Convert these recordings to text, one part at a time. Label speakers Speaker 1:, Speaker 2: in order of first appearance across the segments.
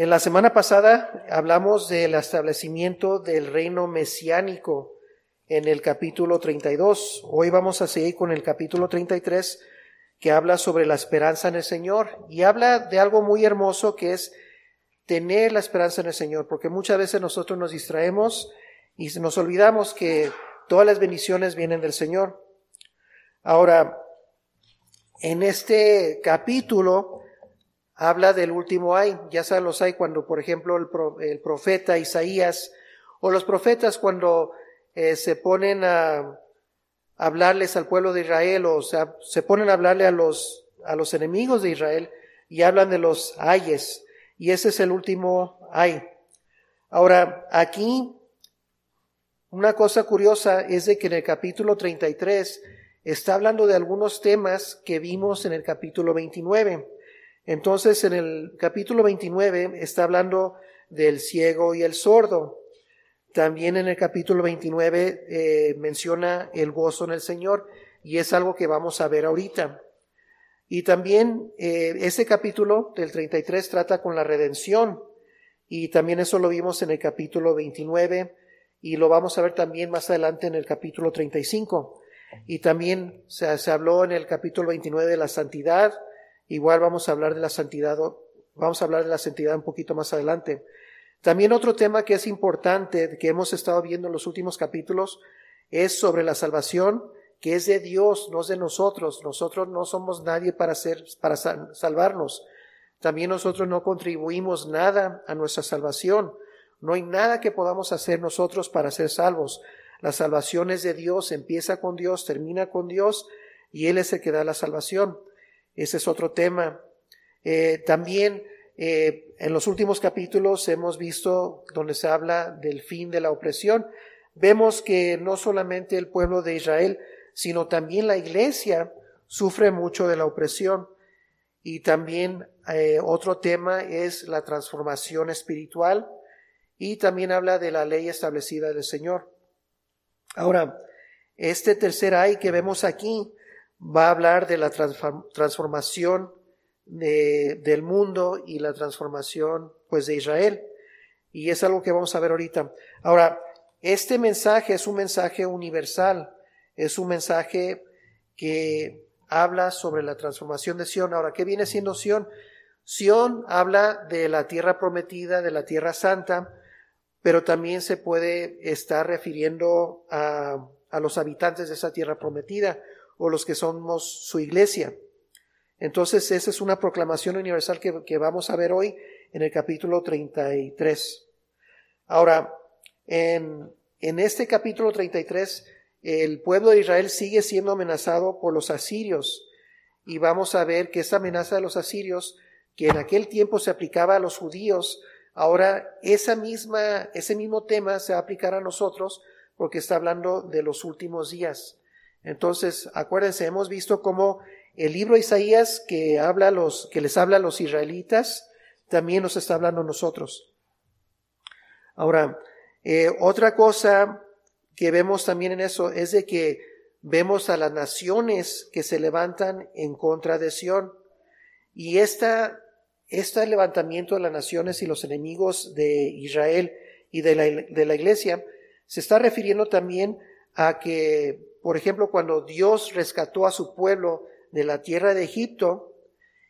Speaker 1: En la semana pasada hablamos del establecimiento del reino mesiánico en el capítulo 32. Hoy vamos a seguir con el capítulo 33 que habla sobre la esperanza en el Señor y habla de algo muy hermoso que es tener la esperanza en el Señor, porque muchas veces nosotros nos distraemos y nos olvidamos que todas las bendiciones vienen del Señor. Ahora, en este capítulo habla del último ay, ya saben los hay cuando, por ejemplo, el, profeta Isaías o los profetas cuando eh, se ponen a hablarles al pueblo de Israel o sea, se ponen a hablarle a los, a los enemigos de Israel y hablan de los ayes. Y ese es el último ay. Ahora, aquí, una cosa curiosa es de que en el capítulo 33 está hablando de algunos temas que vimos en el capítulo 29. Entonces, en el capítulo 29 está hablando del ciego y el sordo. También en el capítulo 29 eh, menciona el gozo en el Señor y es algo que vamos a ver ahorita. Y también eh, ese capítulo del 33 trata con la redención y también eso lo vimos en el capítulo 29 y lo vamos a ver también más adelante en el capítulo 35. Y también se, se habló en el capítulo 29 de la santidad, igual vamos a hablar de la santidad, vamos a hablar de la santidad un poquito más adelante. También otro tema que es importante, que hemos estado viendo en los últimos capítulos, es sobre la salvación, que es de Dios, no es de nosotros. Nosotros no somos nadie para, ser, para salvarnos. También nosotros no contribuimos nada a nuestra salvación. No hay nada que podamos hacer nosotros para ser salvos. La salvación es de Dios, empieza con Dios, termina con Dios, y Él es el que da la salvación. Ese es otro tema. Eh, también eh, en los últimos capítulos hemos visto donde se habla del fin de la opresión. Vemos que no solamente el pueblo de Israel, sino también la iglesia sufre mucho de la opresión. Y también eh, otro tema es la transformación espiritual y también habla de la ley establecida del Señor. Ahora, este tercer ay que vemos aquí va a hablar de la transformación del mundo y la transformación pues de Israel. Y es algo que vamos a ver ahorita. Ahora, este mensaje es un mensaje universal, es un mensaje que habla sobre la transformación de Sión. Ahora, ¿qué viene siendo Sión? Sión habla de la tierra prometida, de la tierra santa, pero también se puede estar refiriendo a, a los habitantes de esa tierra prometida o los que somos su iglesia. Entonces, esa es una proclamación universal que, vamos a ver hoy en el capítulo 33. Ahora, en, en este capítulo 33, el pueblo de Israel sigue siendo amenazado por los asirios. Y vamos a ver que esa amenaza de los asirios, que en aquel tiempo se aplicaba a los judíos, ahora esa misma, ese mismo tema se va a aplicar a nosotros porque está hablando de los últimos días. Entonces, acuérdense, hemos visto cómo el libro de Isaías que, habla los, que les habla a los israelitas, también nos está hablando a nosotros. Ahora, eh, otra cosa que vemos también en eso es de que vemos a las naciones que se levantan en contra de Sión. Y esta, este levantamiento de las naciones y los enemigos de Israel y de la, de la iglesia se está refiriendo también a que, por ejemplo, cuando Dios rescató a su pueblo de la tierra de Egipto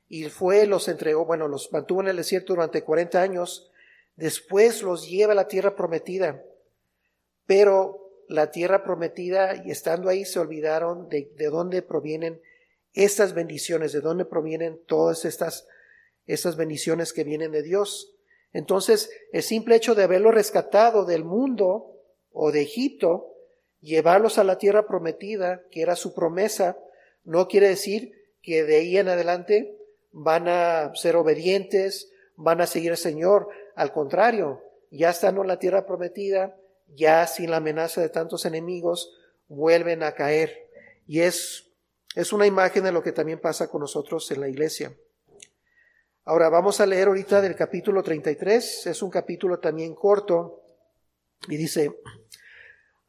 Speaker 1: y fue, los entregó, bueno, los mantuvo en el desierto durante 40 años, después los lleva a la tierra prometida. Pero la tierra prometida y estando ahí se olvidaron de, de dónde provienen estas bendiciones, de dónde provienen todas estas, estas bendiciones que vienen de Dios. Entonces, el simple hecho de haberlo rescatado del mundo o de Egipto, llevarlos a la tierra prometida, que era su promesa, no quiere decir que de ahí en adelante van a ser obedientes, van a seguir al Señor. Al contrario, ya estando en la tierra prometida, ya sin la amenaza de tantos enemigos, vuelven a caer. Y es, es una imagen de lo que también pasa con nosotros en la iglesia. Ahora vamos a leer ahorita del capítulo 33, es un capítulo también corto, y dice,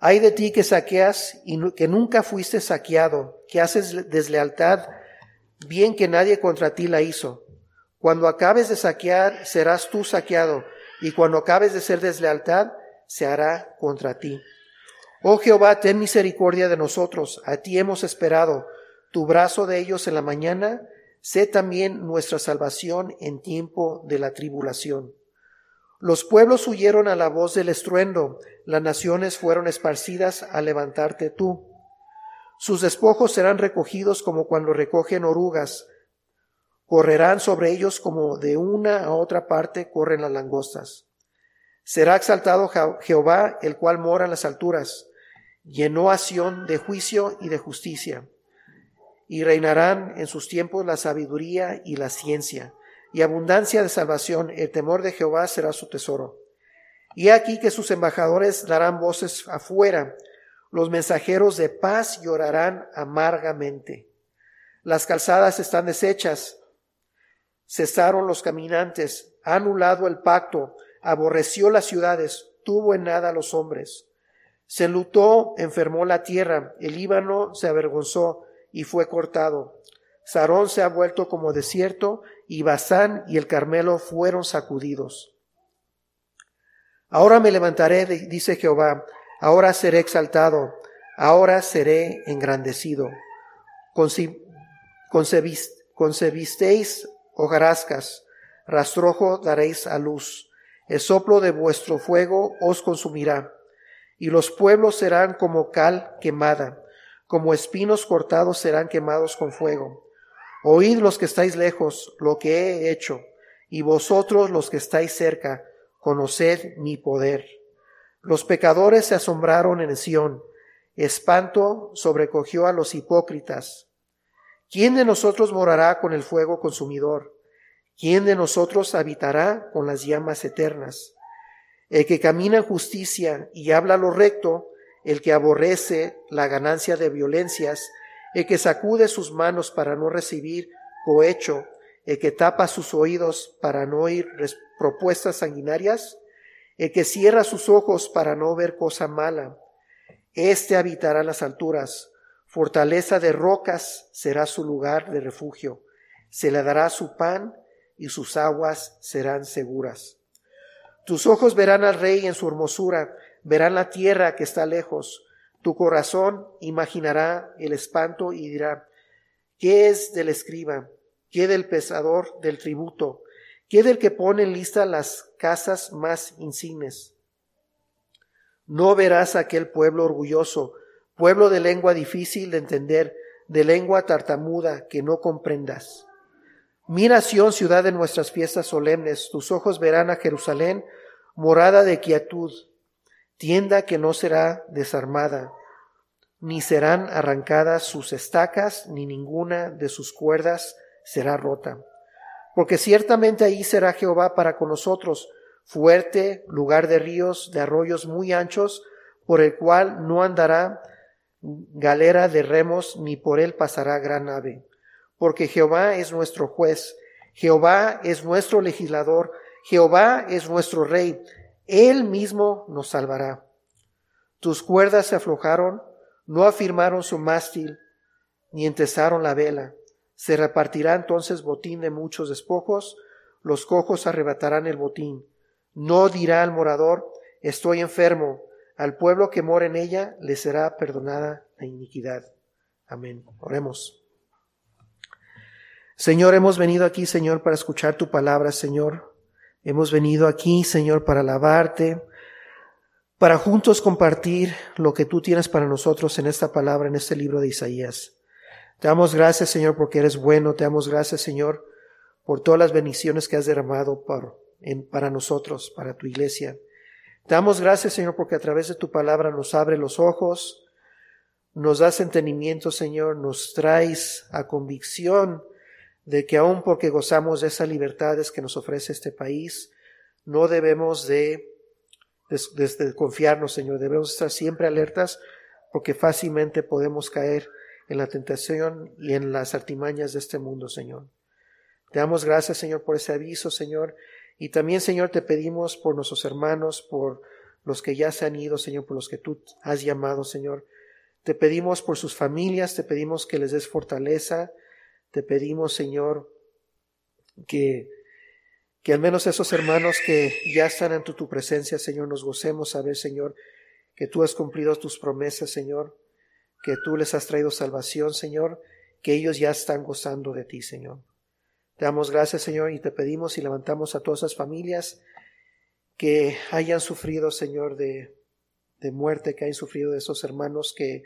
Speaker 1: hay de ti que saqueas y que nunca fuiste saqueado, que haces deslealtad, bien que nadie contra ti la hizo. Cuando acabes de saquear, serás tú saqueado, y cuando acabes de ser deslealtad, se hará contra ti. Oh Jehová, ten misericordia de nosotros, a ti hemos esperado, tu brazo de ellos en la mañana, sé también nuestra salvación en tiempo de la tribulación. Los pueblos huyeron a la voz del estruendo, las naciones fueron esparcidas a levantarte tú. Sus despojos serán recogidos como cuando recogen orugas, correrán sobre ellos como de una a otra parte corren las langostas. Será exaltado Jehová, el cual mora en las alturas, llenó a de juicio y de justicia, y reinarán en sus tiempos la sabiduría y la ciencia y abundancia de salvación, el temor de Jehová será su tesoro. Y aquí que sus embajadores darán voces afuera, los mensajeros de paz llorarán amargamente. Las calzadas están deshechas, cesaron los caminantes, anulado el pacto, aborreció las ciudades, tuvo en nada los hombres. Se lutó, enfermó la tierra, el Líbano se avergonzó y fue cortado. Sarón se ha vuelto como desierto y Basán y el Carmelo fueron sacudidos. Ahora me levantaré, dice Jehová, ahora seré exaltado, ahora seré engrandecido. concebisteis hojarascas, rastrojo daréis a luz, el soplo de vuestro fuego os consumirá, y los pueblos serán como cal quemada, como espinos cortados serán quemados con fuego Oíd los que estáis lejos lo que he hecho, y vosotros los que estáis cerca, conoced mi poder. Los pecadores se asombraron en Sión, espanto sobrecogió a los hipócritas. ¿Quién de nosotros morará con el fuego consumidor? ¿Quién de nosotros habitará con las llamas eternas? El que camina en justicia y habla lo recto, el que aborrece la ganancia de violencias, el que sacude sus manos para no recibir cohecho, el que tapa sus oídos para no oír propuestas sanguinarias, el que cierra sus ojos para no ver cosa mala. Este habitará las alturas, fortaleza de rocas será su lugar de refugio, se le dará su pan y sus aguas serán seguras. Tus ojos verán al rey en su hermosura, verán la tierra que está lejos, tu corazón imaginará el espanto y dirá, ¿qué es del escriba? ¿Qué del pesador del tributo? ¿Qué del que pone en lista las casas más insignes? No verás aquel pueblo orgulloso, pueblo de lengua difícil de entender, de lengua tartamuda que no comprendas. Mira Sión, ciudad de nuestras fiestas solemnes, tus ojos verán a Jerusalén, morada de quietud, tienda que no será desarmada, ni serán arrancadas sus estacas, ni ninguna de sus cuerdas será rota. Porque ciertamente ahí será Jehová para con nosotros, fuerte, lugar de ríos, de arroyos muy anchos, por el cual no andará galera de remos, ni por él pasará gran ave. Porque Jehová es nuestro juez, Jehová es nuestro legislador, Jehová es nuestro rey, él mismo nos salvará. Tus cuerdas se aflojaron, no afirmaron su mástil, ni entesaron la vela. Se repartirá entonces botín de muchos despojos, los cojos arrebatarán el botín. No dirá al morador, estoy enfermo, al pueblo que mora en ella le será perdonada la iniquidad. Amén. Oremos. Señor, hemos venido aquí, Señor, para escuchar tu palabra, Señor. Hemos venido aquí, Señor, para alabarte, para juntos compartir lo que tú tienes para nosotros en esta palabra, en este libro de Isaías. Te damos gracias, Señor, porque eres bueno. Te damos gracias, Señor, por todas las bendiciones que has derramado para nosotros, para tu iglesia. Te damos gracias, Señor, porque a través de tu palabra nos abre los ojos, nos das entendimiento, Señor, nos traes a convicción de que aun porque gozamos de esas libertades que nos ofrece este país, no debemos de, confiarnos, Señor, debemos estar siempre alertas porque fácilmente podemos caer en la tentación y en las artimañas de este mundo, Señor. Te damos gracias, Señor, por ese aviso, Señor, y también, Señor, te pedimos por nuestros hermanos, por los que ya se han ido, Señor, por los que tú has llamado, Señor. Te pedimos por sus familias, te pedimos que les des fortaleza, te pedimos, Señor, que, que al menos esos hermanos que ya están ante tu presencia, Señor, nos gocemos a ver, Señor, que tú has cumplido tus promesas, Señor, que tú les has traído salvación, Señor, que ellos ya están gozando de ti, Señor. Te damos gracias, Señor, y te pedimos y levantamos a todas esas familias que hayan sufrido, Señor, de, de muerte, que hayan sufrido de esos hermanos que,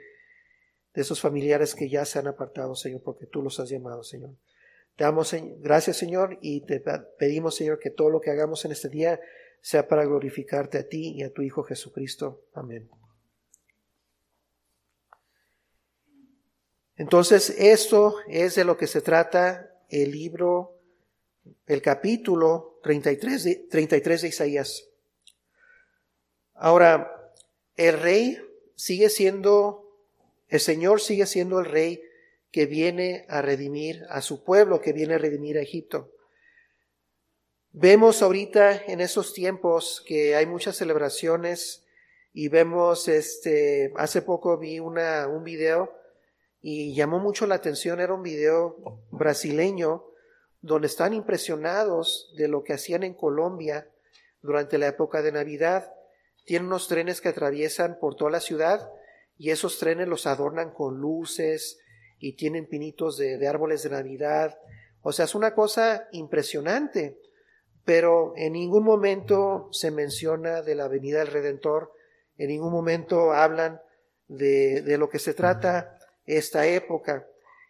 Speaker 1: de esos familiares que ya se han apartado, Señor, porque tú los has llamado, Señor. Te damos gracias, Señor, y te pedimos, Señor, que todo lo que hagamos en este día sea para glorificarte a ti y a tu Hijo Jesucristo. Amén. Entonces, esto es de lo que se trata el libro, el capítulo 33 de, 33 de Isaías. Ahora, el rey sigue siendo, el Señor sigue siendo el rey que viene a redimir a su pueblo, que viene a redimir a Egipto. Vemos ahorita en esos tiempos que hay muchas celebraciones y vemos, este, hace poco vi una, un video y llamó mucho la atención, era un video brasileño donde están impresionados de lo que hacían en Colombia durante la época de Navidad. Tienen unos trenes que atraviesan por toda la ciudad y esos trenes los adornan con luces y tienen pinitos de, árboles de Navidad. O sea, es una cosa impresionante, pero en ningún momento se menciona de la venida del Redentor, en ningún momento hablan de, de lo que se trata esta época.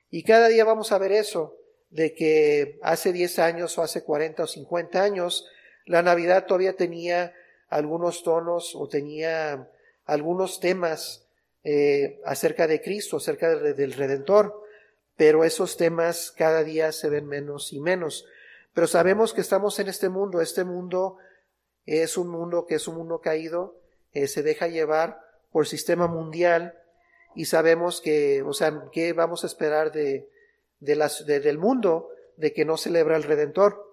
Speaker 1: Y cada día vamos a ver eso, de que hace 10 años o hace 40 o 50 años, la Navidad todavía tenía algunos tonos o tenía algunos temas eh, acerca de Cristo, acerca del Redentor, pero esos temas cada día se ven menos y menos. Pero sabemos que estamos en este mundo, este mundo es un mundo que es un mundo caído, eh, se deja llevar por el sistema mundial, y sabemos que, o sea, ¿qué vamos a esperar de, de del mundo de que no celebra el Redentor?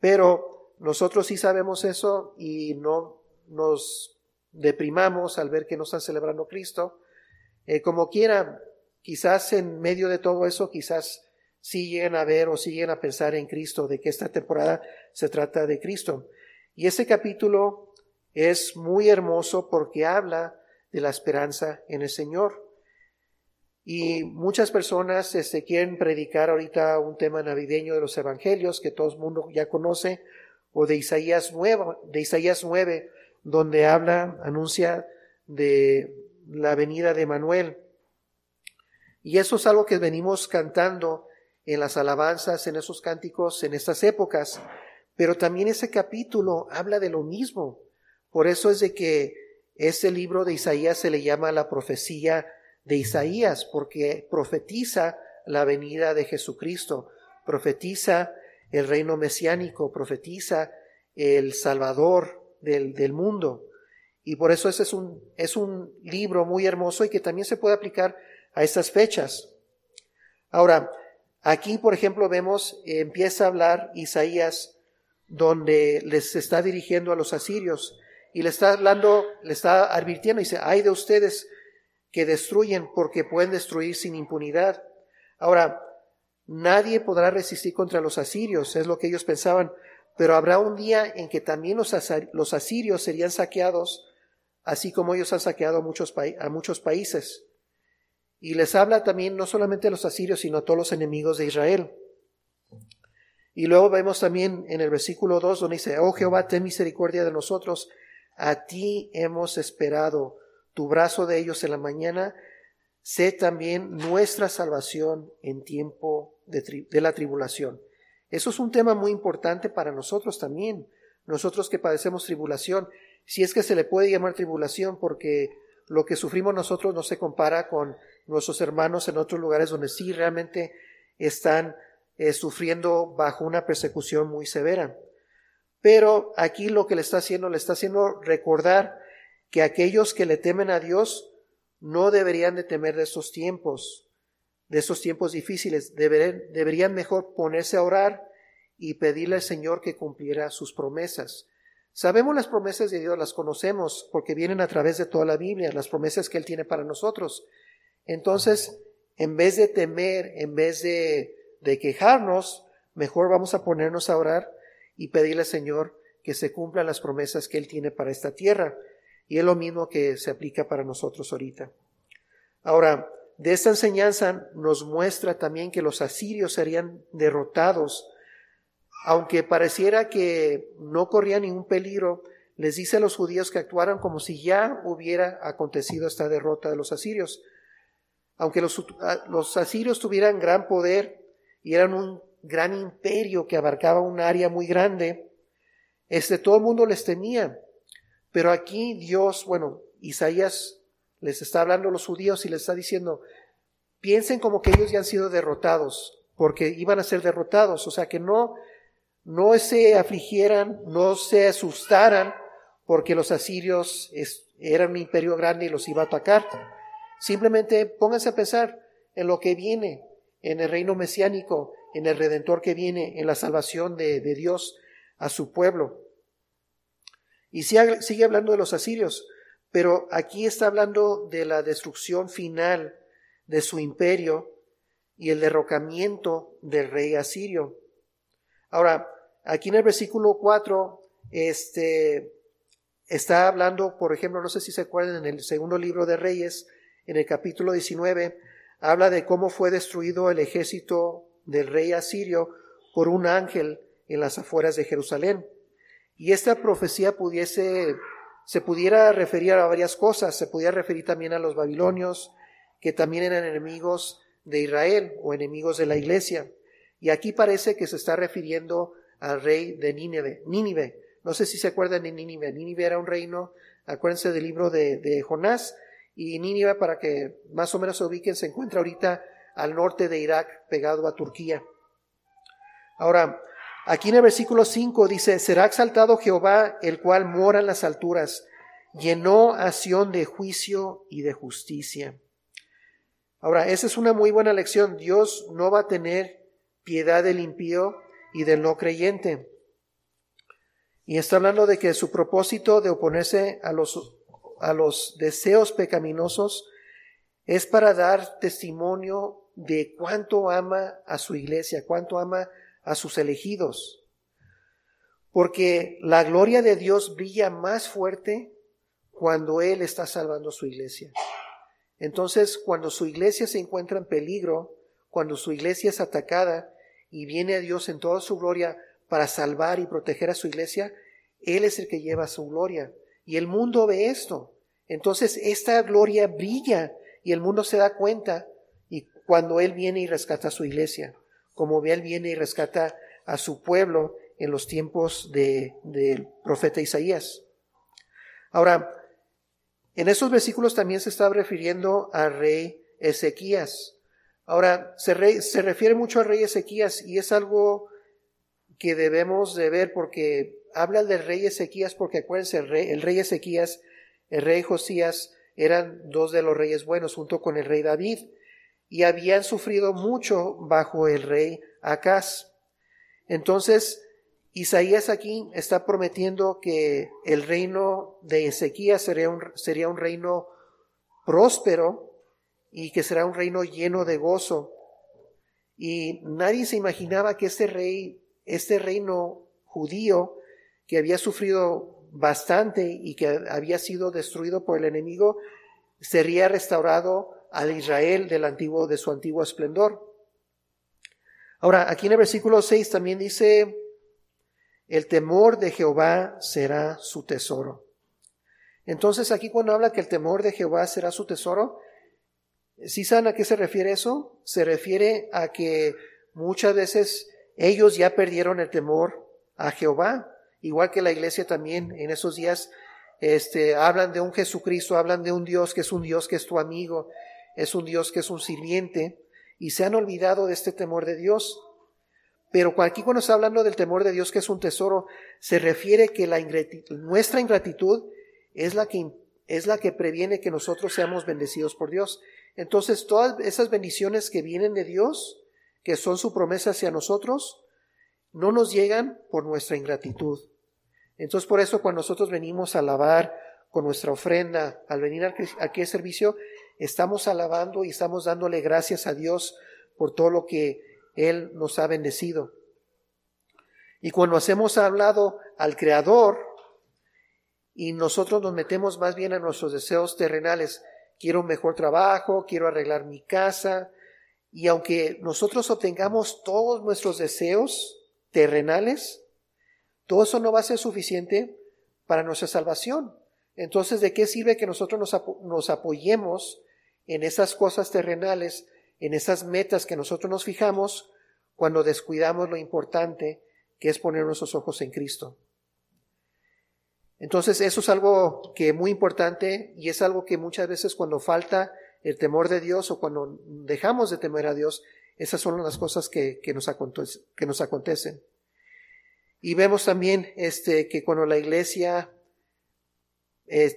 Speaker 1: Pero nosotros sí sabemos eso y no nos deprimamos al ver que no están celebrando Cristo. Eh, como quiera, quizás en medio de todo eso, quizás siguen a ver o siguen a pensar en Cristo, de que esta temporada se trata de Cristo. Y ese capítulo es muy hermoso porque habla de la esperanza en el Señor. Y muchas personas este, quieren predicar ahorita un tema navideño de los evangelios que todo el mundo ya conoce, o de Isaías 9, de Isaías 9 donde habla, anuncia de la venida de Manuel. Y eso es algo que venimos cantando en las alabanzas, en esos cánticos, en estas épocas. Pero también ese capítulo habla de lo mismo. Por eso es de que ese libro de Isaías se le llama la profecía de Isaías, porque profetiza la venida de Jesucristo, profetiza el reino mesiánico, profetiza el Salvador del, mundo. Y por eso ese es un, es un libro muy hermoso y que también se puede aplicar a estas fechas. Ahora, aquí, por ejemplo, vemos, empieza a hablar Isaías donde les está dirigiendo a los asirios y le está hablando, le está advirtiendo, dice, hay de ustedes que destruyen porque pueden destruir sin impunidad. Ahora, nadie podrá resistir contra los asirios, es lo que ellos pensaban, pero habrá un día en que también los, asirios serían saqueados, así como ellos han saqueado a muchos, países. Y les habla también no solamente a los asirios, sino a todos los enemigos de Israel. Y luego vemos también en el versículo 2 donde dice, oh Jehová, ten misericordia de nosotros, a ti hemos esperado, tu brazo de ellos en la mañana, sé también nuestra salvación en tiempo de, la tribulación. Eso es un tema muy importante para nosotros también, nosotros que padecemos tribulación, si es que se le puede llamar tribulación, porque lo que sufrimos nosotros no se compara con nuestros hermanos en otros lugares donde sí realmente están eh, sufriendo bajo una persecución muy severa. Pero aquí lo que le está haciendo, le está haciendo recordar que aquellos que le temen a Dios no deberían de temer de estos tiempos, de estos tiempos difíciles. Deberían, deberían mejor ponerse a orar y pedirle al Señor que cumpliera sus promesas. Sabemos las promesas de Dios, las conocemos porque vienen a través de toda la Biblia, las promesas que Él tiene para nosotros. Entonces, en vez de temer, en vez de, de quejarnos, mejor vamos a ponernos a orar y pedirle al Señor que se cumplan las promesas que Él tiene para esta tierra. Y es lo mismo que se aplica para nosotros ahorita. Ahora, de esta enseñanza nos muestra también que los asirios serían derrotados, aunque pareciera que no corría ningún peligro, les dice a los judíos que actuaran como si ya hubiera acontecido esta derrota de los asirios. Aunque los, los asirios tuvieran gran poder y eran un gran imperio que abarcaba un área muy grande, este, todo el mundo les temía. Pero aquí Dios, bueno, Isaías les está hablando a los judíos y les está diciendo, piensen como que ellos ya han sido derrotados, porque iban a ser derrotados, o sea, que no, no se afligieran, no se asustaran, porque los asirios eran un imperio grande y los iba a atacar. Simplemente pónganse a pensar en lo que viene, en el reino mesiánico, en el redentor que viene, en la salvación de, Dios a su pueblo. Y sigue hablando de los asirios. Pero aquí está hablando de la destrucción final de su imperio y el derrocamiento del rey asirio. Ahora, aquí en el versículo 4, este, está hablando, por ejemplo, no sé si se acuerdan, en el segundo libro de Reyes, en el capítulo 19, habla de cómo fue destruido el ejército del rey asirio por un ángel en las afueras de Jerusalén. Y esta profecía pudiese se pudiera referir a varias cosas, se pudiera referir también a los babilonios, que también eran enemigos de Israel o enemigos de la iglesia. Y aquí parece que se está refiriendo al rey de Nínive. Nínive. No sé si se acuerdan de Nínive. Nínive era un reino, acuérdense del libro de, Jonás, y Nínive, para que más o menos se ubiquen, se encuentra ahorita al norte de Irak, pegado a Turquía. Ahora, Aquí en el versículo 5 dice, será exaltado Jehová, el cual mora en las alturas, llenó acción de juicio y de justicia. Ahora, esa es una muy buena lección. Dios no va a tener piedad del impío y del no creyente. Y está hablando de que su propósito de oponerse a los, a los deseos pecaminosos es para dar testimonio de cuánto ama a su iglesia, cuánto ama a sus elegidos, porque la gloria de Dios brilla más fuerte cuando Él está salvando su iglesia. Entonces, cuando su iglesia se encuentra en peligro, cuando su iglesia es atacada y viene a Dios en toda su gloria para salvar y proteger a su iglesia, Él es el que lleva su gloria. Y el mundo ve esto. Entonces, esta gloria brilla y el mundo se da cuenta y cuando Él viene y rescata a su iglesia como Él viene y rescata a su pueblo en los tiempos del profeta Isaías. Ahora, en esos versículos también se está refiriendo al rey Ezequías. Ahora, se, se refiere mucho al rey Ezequías y es algo que debemos de ver porque habla del rey Ezequías porque acuérdense, el rey, el rey Ezequías, el rey Josías eran dos de los reyes buenos junto con el rey David y habían sufrido mucho bajo el rey Acaz. Entonces, Isaías aquí está prometiendo que el reino de Ezequías sería un, sería un reino próspero y que será un reino lleno de gozo. Y nadie se imaginaba que este rey, este reino judío, que había sufrido bastante y que había sido destruido por el enemigo, sería restaurado al Israel del antiguo, de su antiguo esplendor. Ahora, aquí en el versículo 6 también dice, el temor de Jehová será su tesoro. Entonces aquí cuando habla que el temor de Jehová será su tesoro, ¿sí saben a qué se refiere eso? Se refiere a que muchas veces ellos ya perdieron el temor a Jehová, igual que la iglesia también en esos días este, hablan de un Jesucristo, hablan de un Dios que es un Dios que es tu amigo, es un Dios que es un sirviente y se han olvidado de este temor de Dios. Pero aquí cuando está hablando del temor de Dios que es un tesoro, se refiere que la nuestra ingratitud es la que es la que previene que nosotros seamos bendecidos por Dios. Entonces, todas esas bendiciones que vienen de Dios, que son su promesa hacia nosotros, no nos llegan por nuestra ingratitud. Entonces, por eso cuando nosotros venimos a alabar con nuestra ofrenda, al venir aquí al servicio, estamos alabando y estamos dándole gracias a Dios por todo lo que Él nos ha bendecido. Y cuando hacemos hablado al Creador y nosotros nos metemos más bien a nuestros deseos terrenales, quiero un mejor trabajo, quiero arreglar mi casa, y aunque nosotros obtengamos todos nuestros deseos terrenales, todo eso no va a ser suficiente para nuestra salvación. Entonces, ¿de qué sirve que nosotros nos, apoyemos en esas cosas terrenales, en esas metas que nosotros nos fijamos, cuando descuidamos lo importante que es poner nuestros ojos en Cristo? Entonces, eso es algo que es muy importante y es algo que muchas veces cuando falta el temor de Dios o cuando dejamos de temer a Dios, esas son las cosas que, que, nos, que nos acontecen. Y vemos también este, que cuando la iglesia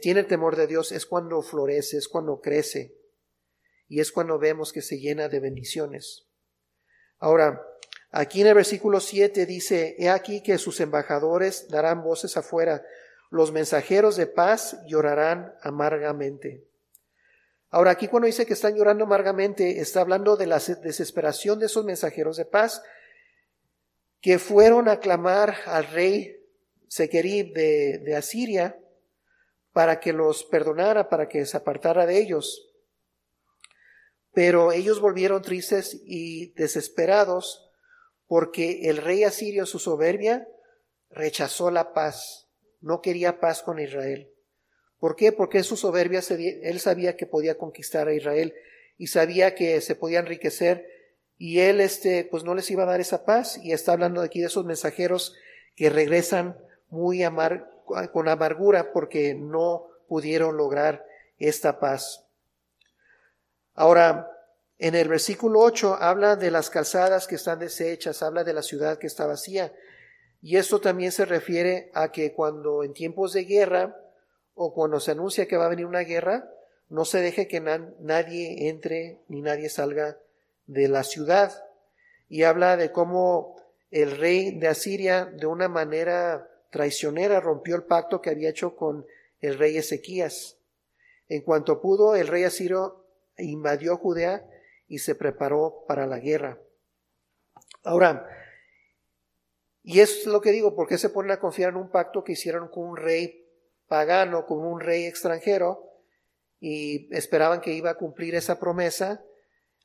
Speaker 1: tiene el temor de Dios es cuando florece, es cuando crece y es cuando vemos que se llena de bendiciones. Ahora, aquí en el versículo 7 dice, He aquí que sus embajadores darán voces afuera, los mensajeros de paz llorarán amargamente. Ahora, aquí cuando dice que están llorando amargamente, está hablando de la desesperación de esos mensajeros de paz que fueron a clamar al rey Sequerib de Asiria para que los perdonara, para que se apartara de ellos. Pero ellos volvieron tristes y desesperados porque el rey asirio, su soberbia, rechazó la paz, no quería paz con Israel. ¿Por qué? Porque su soberbia él sabía que podía conquistar a Israel y sabía que se podía enriquecer y él este pues no les iba a dar esa paz y está hablando aquí de esos mensajeros que regresan muy amar, con amargura porque no pudieron lograr esta paz. Ahora, en el versículo 8 habla de las calzadas que están deshechas, habla de la ciudad que está vacía. Y esto también se refiere a que cuando en tiempos de guerra o cuando se anuncia que va a venir una guerra, no se deje que nadie entre ni nadie salga de la ciudad. Y habla de cómo el rey de Asiria, de una manera traicionera rompió el pacto que había hecho con el rey Ezequías. En cuanto pudo, el rey asirio invadió Judea y se preparó para la guerra. Ahora, y es lo que digo, ¿por qué se ponen a confiar en un pacto que hicieron con un rey pagano, con un rey extranjero? Y esperaban que iba a cumplir esa promesa,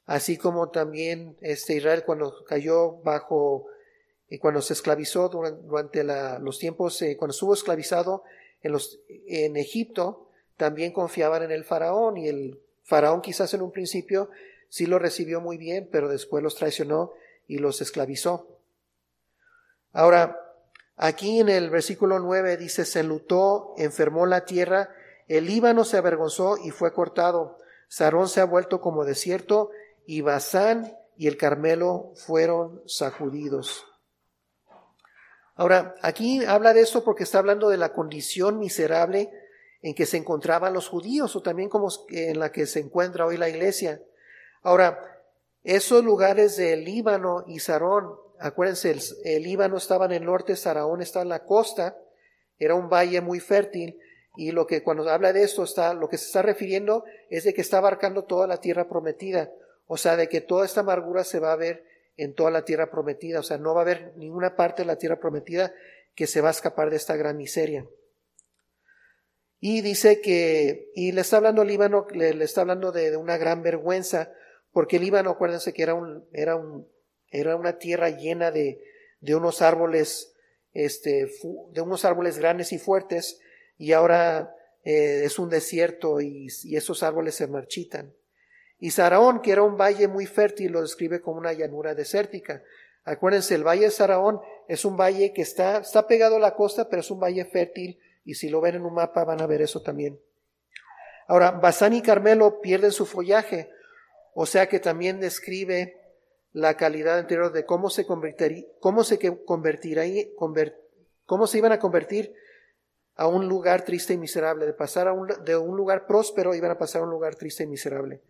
Speaker 1: así como también este Israel cuando cayó bajo y cuando se esclavizó durante los tiempos, eh, cuando estuvo esclavizado en, en Egipto, también confiaban en el faraón y el faraón quizás en un principio sí lo recibió muy bien, pero después los traicionó y los esclavizó. Ahora, aquí en el versículo 9 dice, se enlutó, enfermó la tierra, el Líbano se avergonzó y fue cortado, Sarón se ha vuelto como desierto, y Basán y el Carmelo fueron sacudidos. Ahora, aquí habla de esto porque está hablando de la condición miserable en que se encontraban los judíos o también como en la que se encuentra hoy la iglesia. Ahora, esos lugares de Líbano y Sarón, acuérdense, el, Líbano estaba en el norte, Sarón está en la costa, era un valle muy fértil y lo que cuando habla de esto está, lo que se está refiriendo es de que está abarcando toda la tierra prometida, o sea, de que toda esta amargura se va a ver en toda la tierra prometida. O sea, no va a haber ninguna parte de la tierra prometida que se va a escapar de esta gran miseria. Y dice que, y le está hablando Líbano, le, está hablando de, una gran vergüenza, porque el Líbano, acuérdense que era un, era un, era una tierra llena de, de unos árboles, este, de unos árboles grandes y fuertes, y ahora eh, es un desierto y esos árboles se marchitan. Y Saraón, que era un valle muy fértil, lo describe como una llanura desértica. Acuérdense, el valle de Saraón es un valle que está, está pegado a la costa, pero es un valle fértil, y si lo ven en un mapa van a ver eso también. Ahora, Basán y Carmelo pierden su follaje, o sea que también describe la calidad anterior de cómo se convertiría, cómo se convertirá, cómo se iban a convertir a un lugar triste y miserable, de pasar a un, de un lugar próspero iban a pasar a un lugar triste y miserable.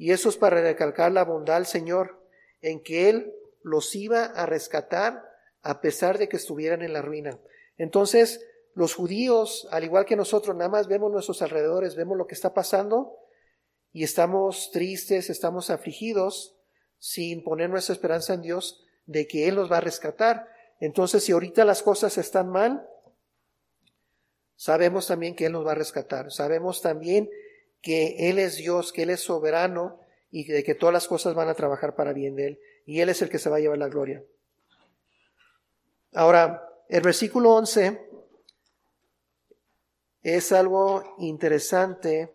Speaker 1: Y eso es para recalcar la bondad del Señor en que Él los iba a rescatar a pesar de que estuvieran en la ruina. Entonces, los judíos, al igual que nosotros, nada más vemos nuestros alrededores, vemos lo que está pasando y estamos tristes, estamos afligidos sin poner nuestra esperanza en Dios de que Él nos va a rescatar. Entonces, si ahorita las cosas están mal, sabemos también que Él nos va a rescatar. Sabemos también que Él es Dios, que Él es soberano y de que todas las cosas van a trabajar para bien de Él. Y Él es el que se va a llevar la gloria. Ahora, el versículo 11 es algo interesante.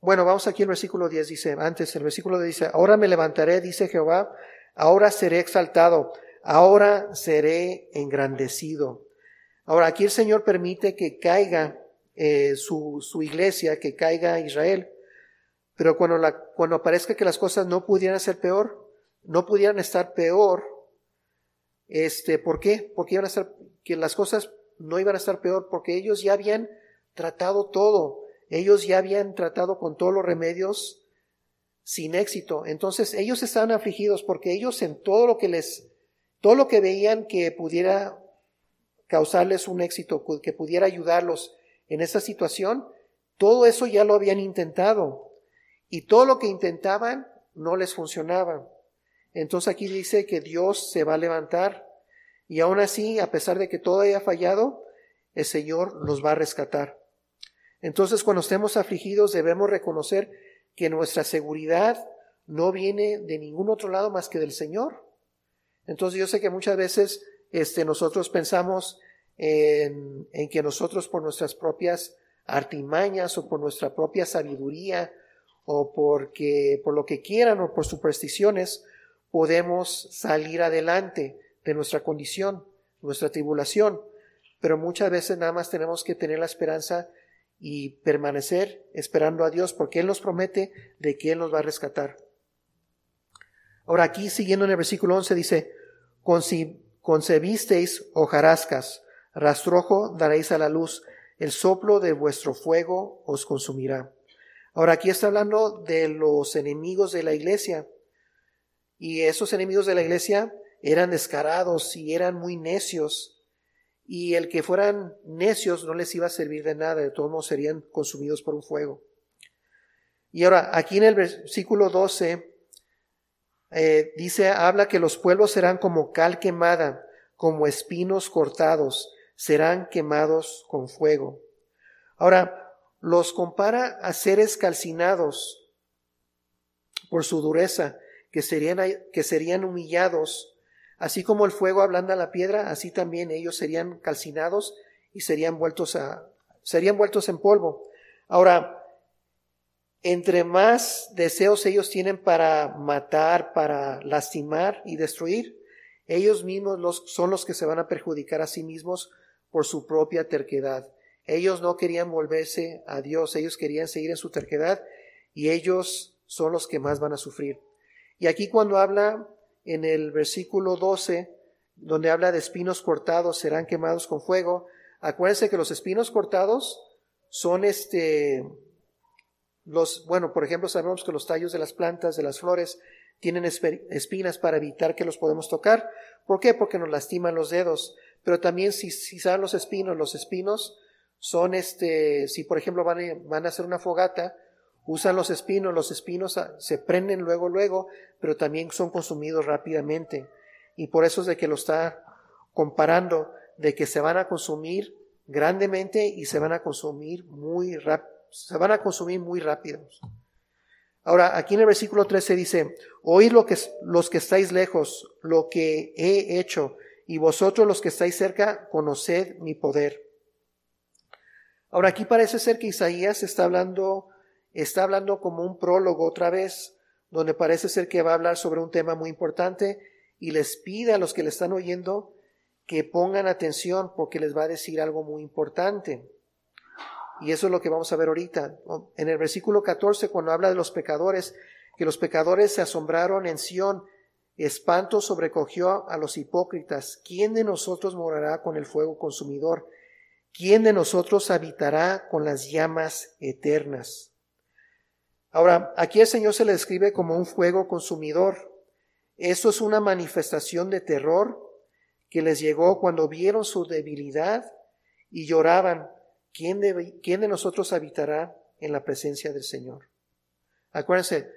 Speaker 1: Bueno, vamos aquí al versículo 10, dice, antes el versículo 10 dice, ahora me levantaré, dice Jehová, ahora seré exaltado, ahora seré engrandecido. Ahora aquí el Señor permite que caiga eh, su, su, iglesia, que caiga Israel, pero cuando, la, cuando parezca que las cosas no pudieran ser peor, no pudieran estar peor, este, ¿por qué? Porque iban a estar, que las cosas no iban a estar peor, porque ellos ya habían tratado todo, ellos ya habían tratado con todos los remedios sin éxito. Entonces ellos estaban afligidos porque ellos en todo lo que les, todo lo que veían que pudiera causarles un éxito, que pudiera ayudarlos en esa situación, todo eso ya lo habían intentado. Y todo lo que intentaban no les funcionaba. Entonces aquí dice que Dios se va a levantar y aún así, a pesar de que todo haya fallado, el Señor nos va a rescatar. Entonces, cuando estemos afligidos, debemos reconocer que nuestra seguridad no viene de ningún otro lado más que del Señor. Entonces, yo sé que muchas veces este, nosotros pensamos en, que nosotros por nuestras propias artimañas o por nuestra propia sabiduría o porque por lo que quieran o por supersticiones podemos salir adelante de nuestra condición, nuestra tribulación, pero muchas veces nada más tenemos que tener la esperanza y permanecer esperando a Dios porque Él nos promete de que Él nos va a rescatar. Ahora aquí siguiendo en el versículo 11 dice, concebisteis hojarascas, rastrojo daréis a la luz, el soplo de vuestro fuego os consumirá. Ahora aquí está hablando de los enemigos de la iglesia. Y esos enemigos de la iglesia eran descarados y eran muy necios. Y el que fueran necios no les iba a servir de nada, de todos modos serían consumidos por un fuego. Y ahora, aquí en el versículo 12, eh, dice, habla que los pueblos serán como cal quemada, como espinos cortados, serán quemados con fuego. Ahora, los compara a seres calcinados por su dureza, que serían, que serían humillados. Así como el fuego ablanda la piedra, así también ellos serían calcinados y serían vueltos a, serían vueltos en polvo. Ahora, entre más deseos ellos tienen para matar, para lastimar y destruir, ellos mismos son los que se van a perjudicar a sí mismos por su propia terquedad. Ellos no querían volverse a Dios, ellos querían seguir en su terquedad y ellos son los que más van a sufrir. Y aquí cuando habla en el versículo 12, donde habla de espinos cortados serán quemados con fuego, acuérdense que los espinos cortados son este, los, bueno, por ejemplo, sabemos que los tallos de las plantas, de las flores, tienen espinas para evitar que los podemos tocar. ¿Por qué? Porque nos lastiman los dedos. Pero también si, si los espinos, los espinos son este, si por ejemplo van a, van a hacer una fogata, usan los espinos, los espinos se prenden luego, luego, pero también son consumidos rápidamente. Y por eso es de que lo está comparando, de que se van a consumir grandemente y se van a consumir muy rápido, se van a consumir muy rápidos. Ahora, aquí en el versículo 13 dice, oíd lo que, los que estáis lejos, lo que he hecho, y vosotros los que estáis cerca, conoced mi poder. Ahora aquí parece ser que Isaías está hablando, está hablando como un prólogo otra vez, donde parece ser que va a hablar sobre un tema muy importante y les pide a los que le están oyendo que pongan atención porque les va a decir algo muy importante. Y eso es lo que vamos a ver ahorita. En el versículo 14, cuando habla de los pecadores, que los pecadores se asombraron en Sión, espanto sobrecogió a los hipócritas. ¿Quién de nosotros morará con el fuego consumidor? ¿quién de nosotros habitará con las llamas eternas? Ahora, aquí el Señor se le describe como un fuego consumidor. Esto es una manifestación de terror que les llegó cuando vieron su debilidad y lloraban, ¿quién de, quién de nosotros habitará en la presencia del Señor? Acuérdense,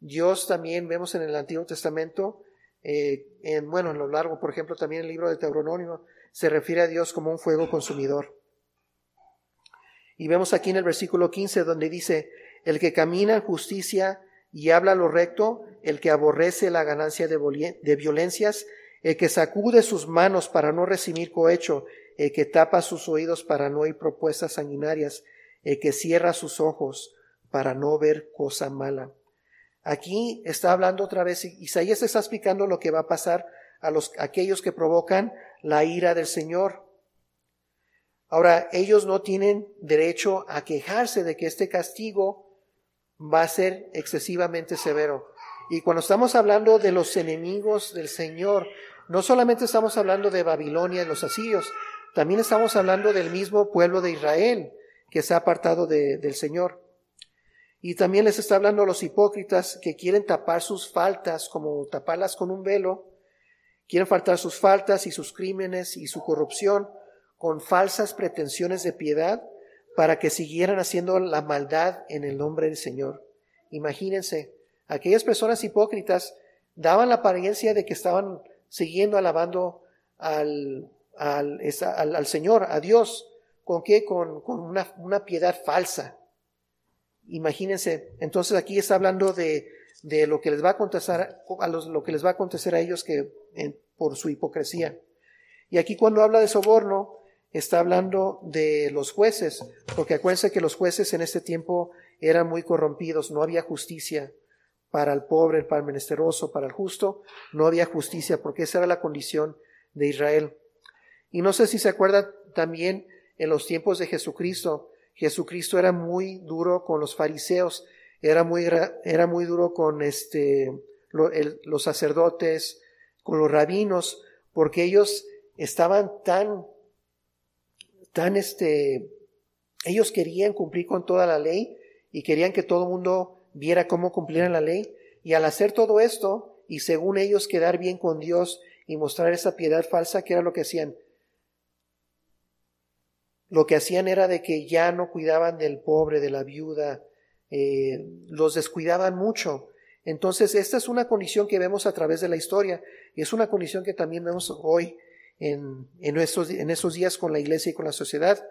Speaker 1: Dios también vemos en el Antiguo Testamento Eh, en, bueno, en lo largo, por ejemplo, también el libro de Teuronómio se refiere a Dios como un fuego consumidor. Y vemos aquí en el versículo 15 donde dice, el que camina en justicia y habla lo recto, el que aborrece la ganancia de, violencias, el que sacude sus manos para no recibir cohecho, el que tapa sus oídos para no oír propuestas sanguinarias, el que cierra sus ojos para no ver cosa mala. Aquí está hablando otra vez, Isaías está explicando lo que va a pasar a los, aquellos que provocan la ira del Señor. Ahora, ellos no tienen derecho a quejarse de que este castigo va a ser excesivamente severo. Y cuando estamos hablando de los enemigos del Señor, no solamente estamos hablando de Babilonia y los asirios, también estamos hablando del mismo pueblo de Israel que se ha apartado del Señor. Y también les está hablando a los hipócritas que quieren tapar sus faltas, como taparlas con un velo, quieren faltar sus faltas y sus crímenes y su corrupción con falsas pretensiones de piedad para que siguieran haciendo la maldad en el nombre del Señor. Imagínense, aquellas personas hipócritas daban la apariencia de que estaban siguiendo alabando al, al, al, Señor, a Dios. ¿Con qué? Con, con una, una, piedad falsa. Imagínense, entonces aquí está hablando de, de lo que les va a acontecer a los, lo que les va a acontecer a ellos que por su hipocresía. Y aquí cuando habla de soborno, está hablando de los jueces, porque acuérdense que los jueces en este tiempo eran muy corrompidos, no había justicia para el pobre, para el menesteroso, para el justo, no había justicia, porque esa era la condición de Israel. Y no sé si se acuerda también en los tiempos de Jesucristo, Jesucristo era muy duro con los fariseos, era muy, era muy duro con este, los sacerdotes, con los rabinos, porque ellos estaban tan tan este, ellos querían cumplir con toda la ley y querían que todo el mundo viera cómo cumplieran la ley. Y al hacer todo esto, y según ellos quedar bien con Dios y mostrar esa piedad falsa, ¿qué era lo que hacían? Lo que hacían era de que ya no cuidaban del pobre, de la viuda, eh, los descuidaban mucho. Entonces, esta es una condición que vemos a través de la historia y es una condición que también vemos hoy en, en, esos, en esos días con la iglesia y con la sociedad.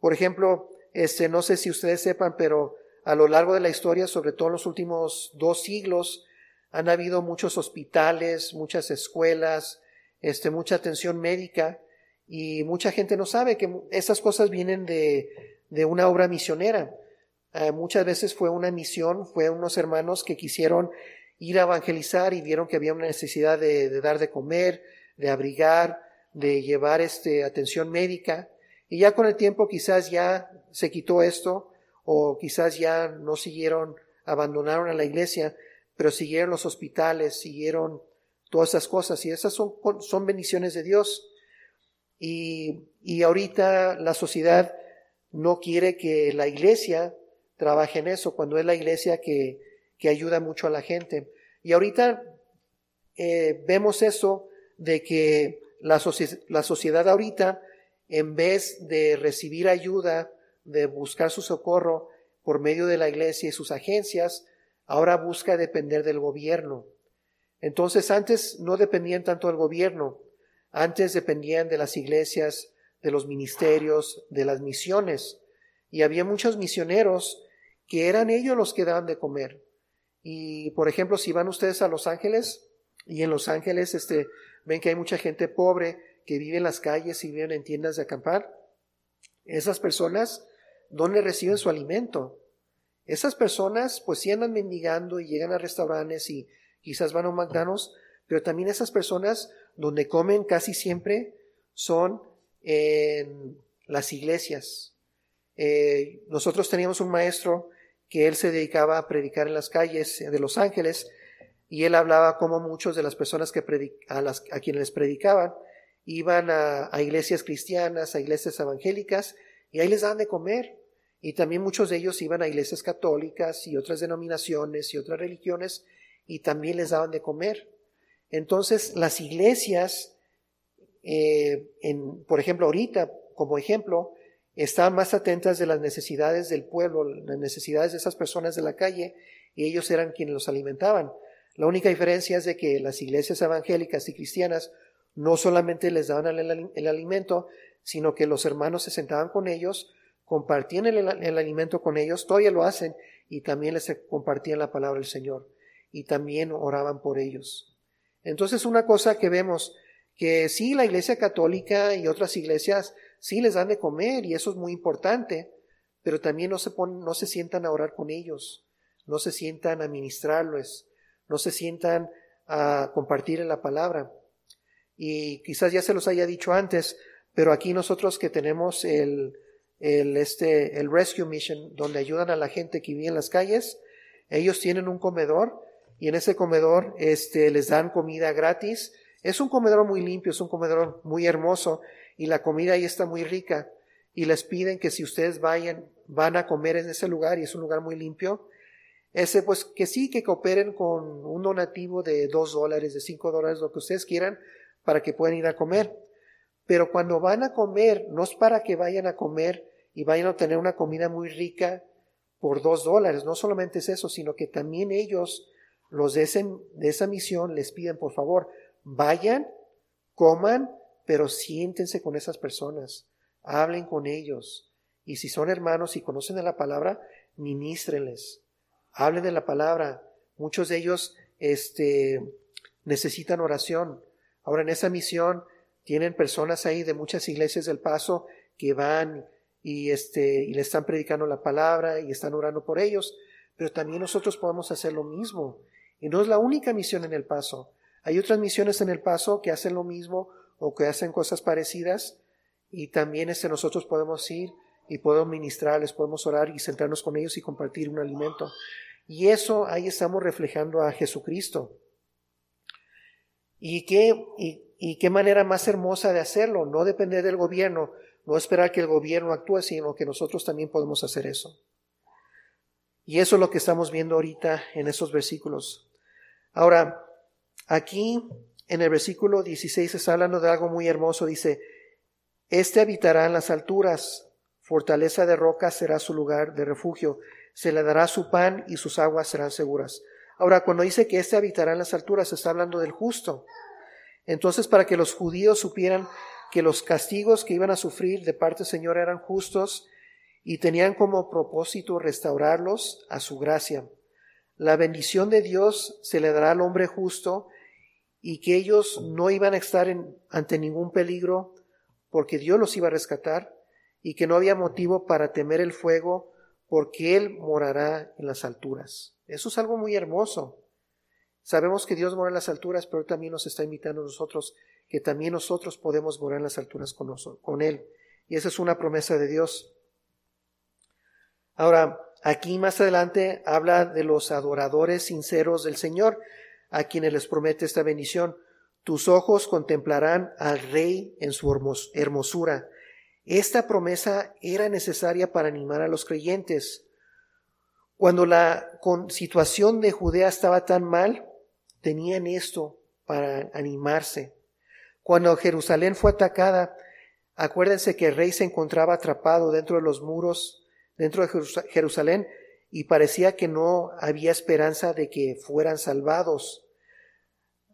Speaker 1: Por ejemplo, este, no sé si ustedes sepan, pero a lo largo de la historia, sobre todo en los últimos dos siglos, han habido muchos hospitales, muchas escuelas, este, mucha atención médica y mucha gente no sabe que esas cosas vienen de, de una obra misionera. Eh, muchas veces fue una misión, fue unos hermanos que quisieron ir a evangelizar y vieron que había una necesidad de, de dar de comer, de abrigar, de llevar este, atención médica y ya con el tiempo quizás ya se quitó esto o quizás ya no siguieron, abandonaron a la iglesia, pero siguieron los hospitales, siguieron todas esas cosas y esas son, son bendiciones de Dios. Y, y ahorita la sociedad no quiere que la iglesia trabaje en eso, cuando es la iglesia que, que ayuda mucho a la gente. Y ahorita eh, vemos eso de que la, sociedad ahorita, en vez de recibir ayuda, de buscar su socorro por medio de la iglesia y sus agencias, ahora busca depender del gobierno. Entonces antes no dependían tanto del gobierno, antes dependían de las iglesias, de los ministerios, de las misiones. Y había muchos misioneros que eran ellos los que daban de comer. Y por ejemplo, si van ustedes a Los Ángeles, y en Los Ángeles este, ven que hay mucha gente pobre que vive en las calles y viven en tiendas de acampar. Esas personas, ¿dónde reciben su alimento? Esas personas pues sí andan mendigando y llegan a restaurantes y quizás van a un McDonald's, pero también esas personas donde comen casi siempre son en las iglesias. Eh, nosotros teníamos un maestro que él se dedicaba a predicar en las calles de Los Ángeles y él hablaba como muchos de las personas que a, las, a quienes les predicaban iban a, iglesias cristianas, a iglesias evangélicas, y ahí les daban de comer. Y también muchos de ellos iban a iglesias católicas y otras denominaciones y otras religiones, y también les daban de comer. Entonces, las iglesias, eh, en, por ejemplo, ahorita, como ejemplo, estaban más atentas de las necesidades del pueblo, las necesidades de esas personas de la calle, y ellos eran quienes los alimentaban. La única diferencia es de que las iglesias evangélicas y cristianas no solamente les daban el, alimento, sino que los hermanos se sentaban con ellos, compartían el, el, alimento con ellos, todavía lo hacen, y también les compartían la palabra del Señor, y también oraban por ellos. Entonces una cosa que vemos, que sí, la iglesia católica y otras iglesias sí les dan de comer, y eso es muy importante, pero también no se, ponen, no se sientan a orar con ellos, no se sientan a ministrarles, no se sientan a compartir en la palabra. Y quizás ya se los haya dicho antes, pero aquí nosotros que tenemos el, el, este, el Rescue Mission, donde ayudan a la gente que vive en las calles, ellos tienen un comedor y en ese comedor este, les dan comida gratis. Es un comedor muy limpio, es un comedor muy hermoso y la comida ahí está muy rica y les piden que si ustedes vayan, van a comer en ese lugar y es un lugar muy limpio, ese pues que sí que cooperen con un donativo de dos dólares, de cinco dólares, lo que ustedes quieran, para que puedan ir a comer. Pero cuando van a comer, no es para que vayan a comer y vayan a tener una comida muy rica por dos dólares. No solamente es eso, sino que también ellos, los de, de esa misión, les piden, por favor, vayan, coman, pero siéntense con esas personas, hablen con ellos. Y si son hermanos y conocen de la palabra, ministrenles hablen de la palabra. Muchos de ellos este, necesitan oración. Ahora en esa misión tienen personas ahí de muchas iglesias del Paso que van y, este, y le están predicando la palabra y están orando por ellos, pero también nosotros podemos hacer lo mismo. Y no es la única misión en el Paso. Hay otras misiones en el Paso que hacen lo mismo o que hacen cosas parecidas y también este, nosotros podemos ir y podemos ministrarles, podemos orar y sentarnos con ellos y compartir un alimento. Y eso ahí estamos reflejando a Jesucristo. ¿Y qué, y, qué manera más hermosa de hacerlo? No depender del gobierno, no esperar que el gobierno actúe, sino que nosotros también podemos hacer eso. Y eso es lo que estamos viendo ahorita en esos versículos. Ahora, aquí en el versículo 16 está hablando de algo muy hermoso. Dice, Este habitará en las alturas, fortaleza de roca será su lugar de refugio se le dará su pan y sus aguas serán seguras. Ahora, cuando dice que éste habitará en las alturas, está hablando del justo. Entonces, para que los judíos supieran que los castigos que iban a sufrir de parte del Señor eran justos y tenían como propósito restaurarlos a su gracia. La bendición de Dios se le dará al hombre justo y que ellos no iban a estar ante ningún peligro porque Dios los iba a rescatar y que no había motivo para temer el fuego porque Él morará en las alturas. Eso es algo muy hermoso. Sabemos que Dios mora en las alturas, pero también nos está invitando a nosotros que también nosotros podemos morar en las alturas con, con Él. Y esa es una promesa de Dios. Ahora, aquí más adelante habla de los adoradores sinceros del Señor, a quienes les promete esta bendición. Tus ojos contemplarán al Rey en su hermosura esta promesa era necesaria para animar a los creyentes. Cuando la situación de Judea estaba tan mal, tenían esto para animarse. Cuando Jerusalén fue atacada, acuérdense que el rey se encontraba atrapado dentro de los muros, dentro de Jerusalén, y parecía que no había esperanza de que fueran salvados.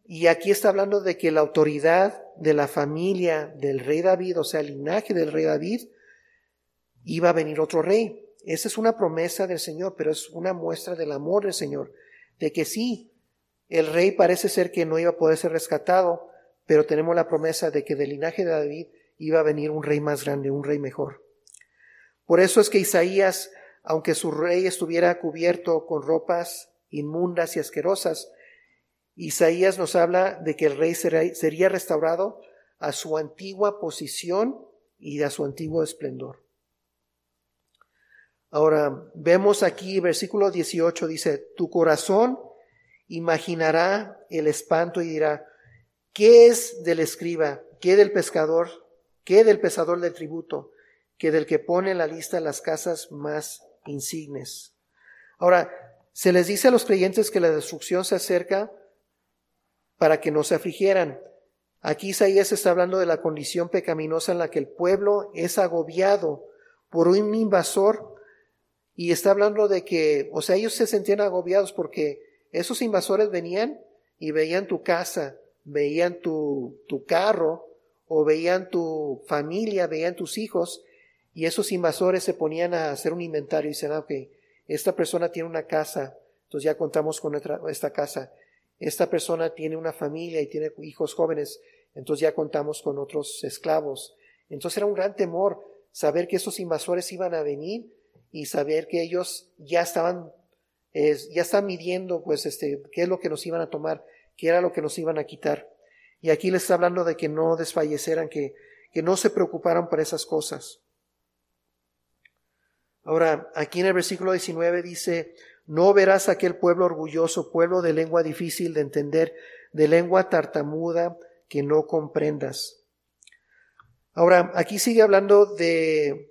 Speaker 1: Y aquí está hablando de que la autoridad de la familia del rey David, o sea, el linaje del rey David, iba a venir otro rey. Esa es una promesa del Señor, pero es una muestra del amor del Señor, de que sí, el rey parece ser que no iba a poder ser rescatado, pero tenemos la promesa de que del linaje de David iba a venir un rey más grande, un rey mejor. Por eso es que Isaías, aunque su rey estuviera cubierto con ropas inmundas y asquerosas, Isaías nos habla de que el rey sería restaurado a su antigua posición y a su antiguo esplendor. Ahora, vemos aquí, versículo 18 dice, tu corazón imaginará el espanto y dirá, ¿qué es del escriba? ¿Qué del pescador? ¿Qué del pesador del tributo? ¿Qué del que pone en la lista las casas más insignes? Ahora, se les dice a los creyentes que la destrucción se acerca para que no se afligieran. Aquí Isaías está hablando de la condición pecaminosa en la que el pueblo es agobiado por un invasor y está hablando de que, o sea, ellos se sentían agobiados porque esos invasores venían y veían tu casa, veían tu, tu carro, o veían tu familia, veían tus hijos, y esos invasores se ponían a hacer un inventario y dicen, ah, ok, esta persona tiene una casa, entonces ya contamos con esta casa. Esta persona tiene una familia y tiene hijos jóvenes, entonces ya contamos con otros esclavos. Entonces era un gran temor saber que esos invasores iban a venir y saber que ellos ya estaban, ya están midiendo, pues, este, qué es lo que nos iban a tomar, qué era lo que nos iban a quitar. Y aquí les está hablando de que no desfalleceran, que, que no se preocuparan por esas cosas. Ahora, aquí en el versículo 19 dice, no verás aquel pueblo orgulloso, pueblo de lengua difícil de entender, de lengua tartamuda que no comprendas. Ahora, aquí sigue hablando de,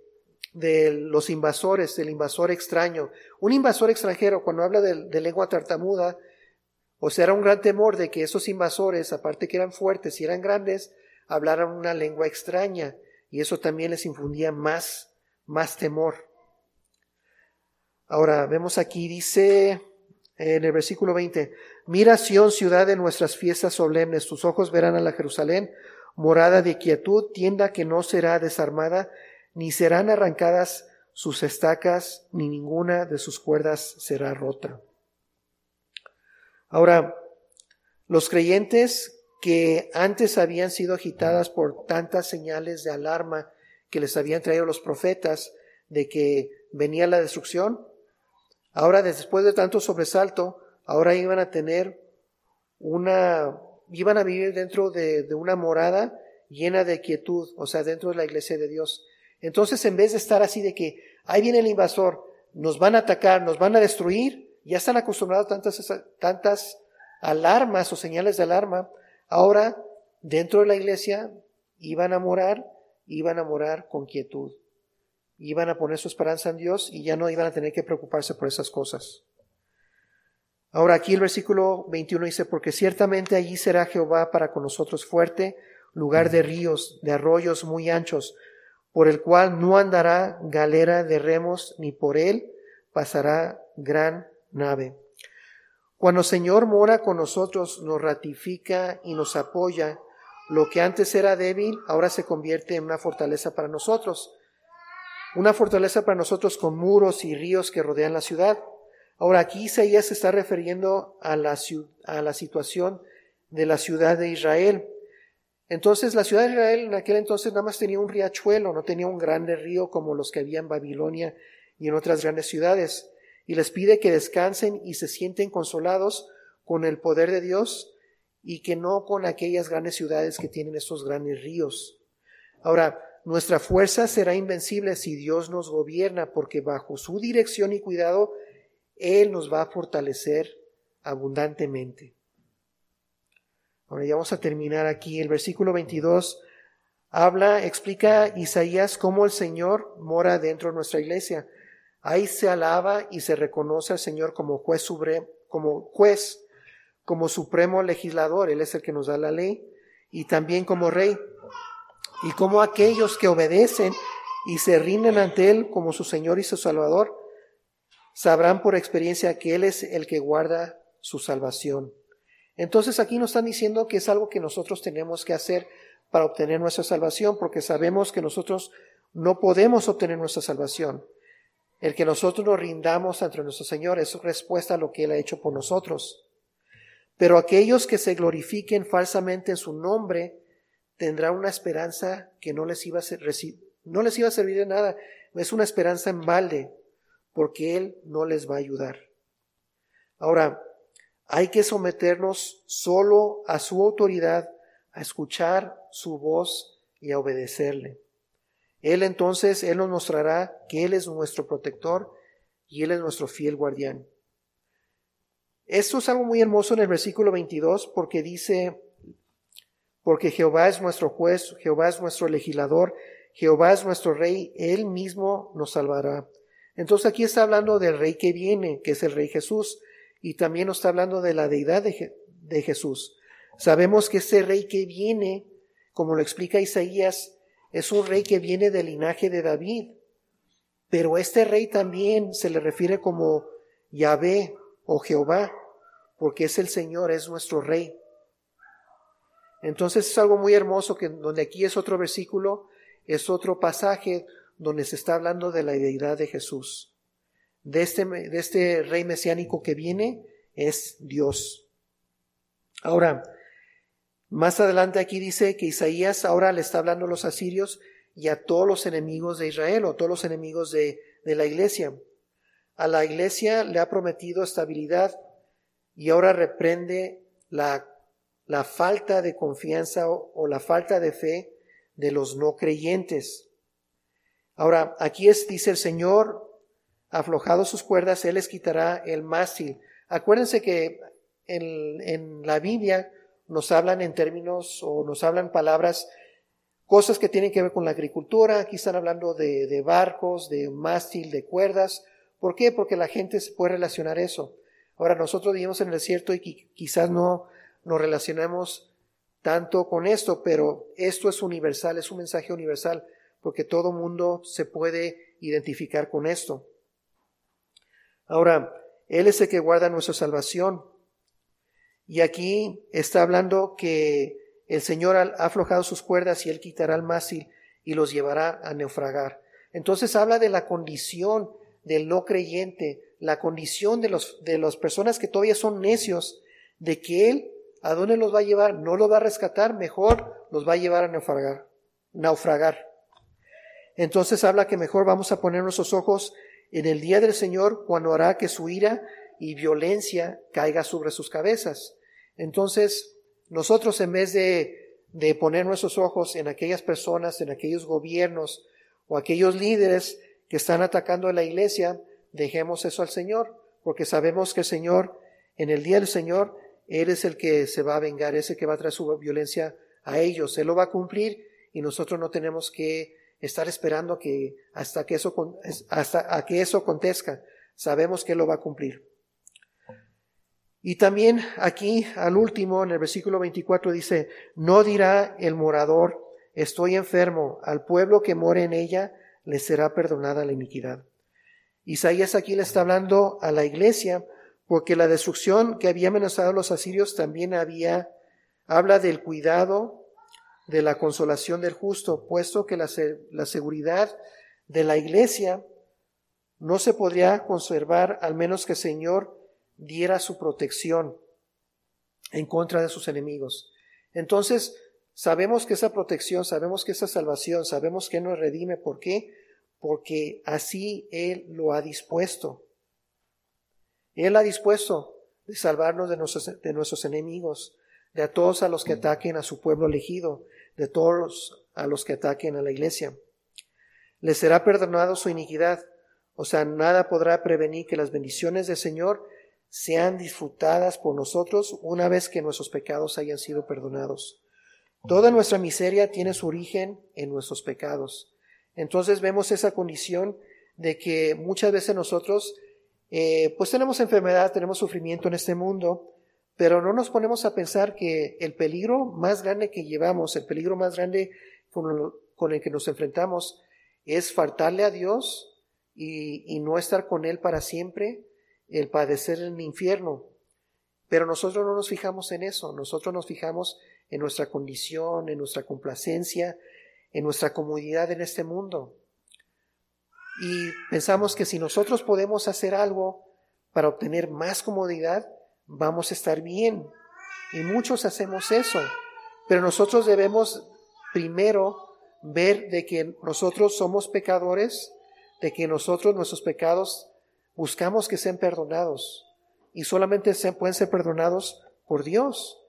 Speaker 1: de los invasores, del invasor extraño. Un invasor extranjero, cuando habla de, de lengua tartamuda, o sea, era un gran temor de que esos invasores, aparte que eran fuertes y eran grandes, hablaran una lengua extraña, y eso también les infundía más, más temor. Ahora, vemos aquí, dice en el versículo 20, Mira Sión, ciudad de nuestras fiestas solemnes, tus ojos verán a la Jerusalén, morada de quietud, tienda que no será desarmada, ni serán arrancadas sus estacas, ni ninguna de sus cuerdas será rota. Ahora, los creyentes que antes habían sido agitadas por tantas señales de alarma que les habían traído los profetas de que venía la destrucción, Ahora, después de tanto sobresalto, ahora iban a tener una, iban a vivir dentro de, una morada llena de quietud, o sea, dentro de la iglesia de Dios. Entonces, en vez de estar así de que ahí viene el invasor, nos van a atacar, nos van a destruir, ya están acostumbrados a tantas, tantas alarmas o señales de alarma, ahora dentro de la iglesia iban a morar, iban a morar con quietud iban a poner su esperanza en Dios y ya no iban a tener que preocuparse por esas cosas. Ahora aquí el versículo 21 dice, porque ciertamente allí será Jehová para con nosotros fuerte, lugar de ríos, de arroyos muy anchos, por el cual no andará galera de remos, ni por él pasará gran nave. Cuando el Señor mora con nosotros, nos ratifica y nos apoya. Lo que antes era débil, ahora se convierte en una fortaleza para nosotros una fortaleza para nosotros con muros y ríos que rodean la ciudad. Ahora aquí Isaías se está refiriendo a la, a la situación de la ciudad de Israel. Entonces la ciudad de Israel en aquel entonces nada más tenía un riachuelo, no tenía un grande río como los que había en Babilonia y en otras grandes ciudades. Y les pide que descansen y se sienten consolados con el poder de Dios y que no con aquellas grandes ciudades que tienen estos grandes ríos. Ahora, nuestra fuerza será invencible si Dios nos gobierna, porque bajo su dirección y cuidado, Él nos va a fortalecer abundantemente. Ahora ya vamos a terminar aquí. El versículo 22 habla, explica Isaías cómo el Señor mora dentro de nuestra iglesia. Ahí se alaba y se reconoce al Señor como juez, como juez, como supremo legislador. Él es el que nos da la ley y también como rey y como aquellos que obedecen y se rinden ante Él como su Señor y su Salvador, sabrán por experiencia que Él es el que guarda su salvación. Entonces aquí nos están diciendo que es algo que nosotros tenemos que hacer para obtener nuestra salvación, porque sabemos que nosotros no podemos obtener nuestra salvación. El que nosotros nos rindamos ante nuestro Señor es respuesta a lo que Él ha hecho por nosotros. Pero aquellos que se glorifiquen falsamente en su nombre, tendrá una esperanza que no les iba a, no les iba a servir de nada. Es una esperanza en balde, porque Él no les va a ayudar. Ahora, hay que someternos solo a su autoridad, a escuchar su voz y a obedecerle. Él entonces, Él nos mostrará que Él es nuestro protector y Él es nuestro fiel guardián. Esto es algo muy hermoso en el versículo 22 porque dice, porque Jehová es nuestro juez, Jehová es nuestro legislador, Jehová es nuestro rey, Él mismo nos salvará. Entonces aquí está hablando del rey que viene, que es el rey Jesús, y también nos está hablando de la deidad de, de Jesús. Sabemos que ese rey que viene, como lo explica Isaías, es un rey que viene del linaje de David, pero este rey también se le refiere como Yahvé o Jehová, porque es el Señor, es nuestro Rey. Entonces es algo muy hermoso que donde aquí es otro versículo, es otro pasaje donde se está hablando de la deidad de Jesús. De este, de este rey mesiánico que viene es Dios. Ahora, más adelante aquí dice que Isaías ahora le está hablando a los asirios y a todos los enemigos de Israel o todos los enemigos de, de la iglesia. A la iglesia le ha prometido estabilidad y ahora reprende la, la falta de confianza o, la falta de fe de los no creyentes. Ahora, aquí es, dice el Señor, aflojado sus cuerdas, Él les quitará el mástil. Acuérdense que en, la Biblia nos hablan en términos o nos hablan palabras, cosas que tienen que ver con la agricultura. Aquí están hablando de, de barcos, de mástil, de cuerdas. ¿Por qué? Porque la gente se puede relacionar eso. Ahora, nosotros vivimos en el desierto y quizás no nos relacionamos tanto con esto, pero esto es universal, es un mensaje universal, porque todo mundo se puede identificar con esto. Ahora, Él es el que guarda nuestra salvación. Y aquí está hablando que el Señor ha aflojado sus cuerdas y Él quitará el mástil y los llevará a naufragar. Entonces habla de la condición del no creyente, la condición de, los, de las personas que todavía son necios, de que Él, ¿a dónde los va a llevar? No los va a rescatar, mejor los va a llevar a naufragar. naufragar. Entonces habla que mejor vamos a poner nuestros ojos en el día del Señor cuando hará que su ira y violencia caiga sobre sus cabezas. Entonces, nosotros en vez de, de poner nuestros ojos en aquellas personas, en aquellos gobiernos o aquellos líderes que están atacando a la iglesia, dejemos eso al Señor, porque sabemos que el Señor, en el día del Señor, Él es el que se va a vengar, es el que va a traer su violencia a ellos, Él lo va a cumplir y nosotros no tenemos que estar esperando que hasta que eso, hasta a que eso acontezca. Sabemos que Él lo va a cumplir. Y también aquí, al último, en el versículo 24 dice, no dirá el morador, estoy enfermo, al pueblo que more en ella le será perdonada la iniquidad. Isaías aquí le está hablando a la iglesia porque la destrucción que había amenazado a los asirios también había, habla del cuidado, de la consolación del justo, puesto que la, la seguridad de la iglesia no se podría conservar al menos que el Señor diera su protección en contra de sus enemigos. Entonces, sabemos que esa protección, sabemos que esa salvación, sabemos que nos redime. ¿Por qué? porque así Él lo ha dispuesto. Él ha dispuesto de salvarnos de nuestros, enemigos, de a todos a los que ataquen a su pueblo elegido, de todos a los que ataquen a la iglesia. Les será perdonado su iniquidad, o sea, nada podrá prevenir que las bendiciones del Señor sean disfrutadas por nosotros una vez que nuestros pecados hayan sido perdonados. Toda nuestra miseria tiene su origen en nuestros pecados. Entonces vemos esa condición de que muchas veces nosotros eh, pues tenemos enfermedad, tenemos sufrimiento en este mundo, pero no nos ponemos a pensar que el peligro más grande que llevamos, el peligro más grande con, el que nos enfrentamos es faltarle a Dios y, y no estar con Él para siempre, el padecer en el infierno. Pero nosotros no nos fijamos en eso, nosotros nos fijamos en nuestra condición, en nuestra complacencia, en nuestra comodidad en este mundo. Y pensamos que si nosotros podemos hacer algo para obtener más comodidad, vamos a estar bien. Y muchos hacemos eso. Pero nosotros debemos primero ver de que nosotros somos pecadores, de que nosotros nuestros pecados buscamos que sean perdonados. Y solamente se pueden ser perdonados por Dios.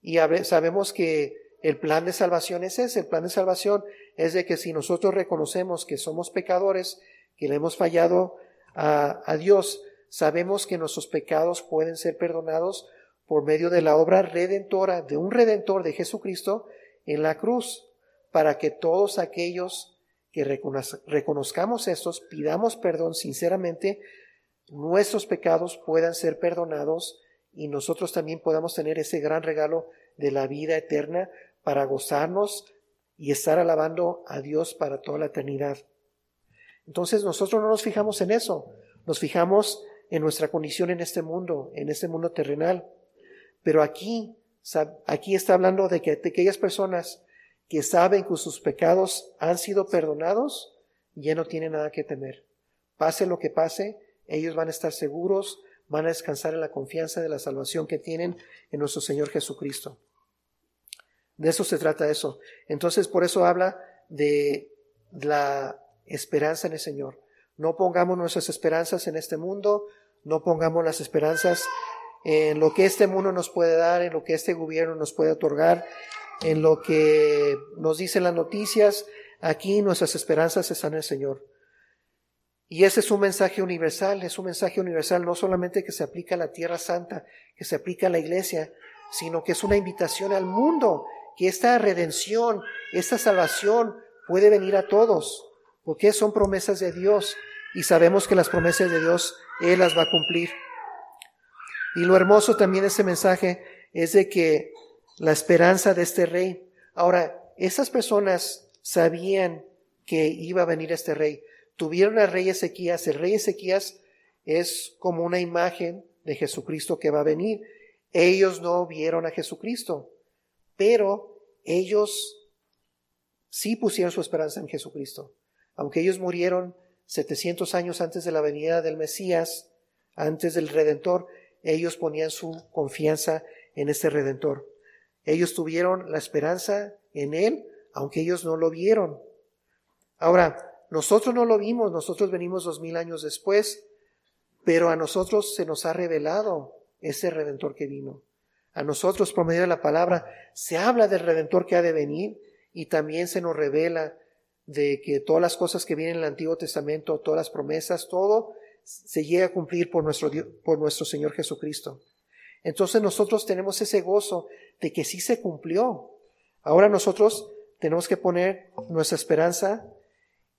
Speaker 1: Y sabemos que el plan de salvación es ese. El plan de salvación es de que si nosotros reconocemos que somos pecadores, que le hemos fallado a, Dios, sabemos que nuestros pecados pueden ser perdonados por medio de la obra redentora de un redentor de Jesucristo en la cruz, para que todos aquellos que reconozcamos estos, pidamos perdón sinceramente, nuestros pecados puedan ser perdonados y nosotros también podamos tener ese gran regalo de la vida eterna para gozarnos y estar alabando a Dios para toda la eternidad. Entonces nosotros no nos fijamos en eso, nos fijamos en nuestra condición en este mundo, en este mundo terrenal. Pero aquí, aquí está hablando de que de aquellas personas que saben que sus pecados han sido perdonados, ya no tienen nada que temer. Pase lo que pase, ellos van a estar seguros, van a descansar en la confianza de la salvación que tienen en nuestro Señor Jesucristo. De eso se trata eso. Entonces, por eso habla de la esperanza en el Señor. No pongamos nuestras esperanzas en este mundo, no pongamos las esperanzas en lo que este mundo nos puede dar, en lo que este gobierno nos puede otorgar, en lo que nos dicen las noticias. Aquí nuestras esperanzas están en el Señor. Y ese es un mensaje universal, es un mensaje universal no solamente que se aplica a la tierra santa, que se aplica a la iglesia, sino que es una invitación al mundo, que esta redención, esta salvación puede venir a todos, porque son promesas de Dios y sabemos que las promesas de Dios Él las va a cumplir. Y lo hermoso también de este mensaje es de que la esperanza de este rey, ahora, esas personas sabían que iba a venir este rey, tuvieron al rey Ezequías, el rey Ezequías es como una imagen de Jesucristo que va a venir. Ellos no vieron a Jesucristo, pero ellos sí pusieron su esperanza en Jesucristo. Aunque ellos murieron 700 años antes de la venida del Mesías, antes del Redentor, ellos ponían su confianza en este Redentor. Ellos tuvieron la esperanza en Él, aunque ellos no lo vieron. Ahora, nosotros no lo vimos, nosotros venimos dos mil años después, pero a nosotros se nos ha revelado ese redentor que vino. A nosotros, por medio de la palabra, se habla del redentor que ha de venir y también se nos revela de que todas las cosas que vienen en el Antiguo Testamento, todas las promesas, todo se llega a cumplir por nuestro, por nuestro Señor Jesucristo. Entonces nosotros tenemos ese gozo de que sí se cumplió. Ahora nosotros tenemos que poner nuestra esperanza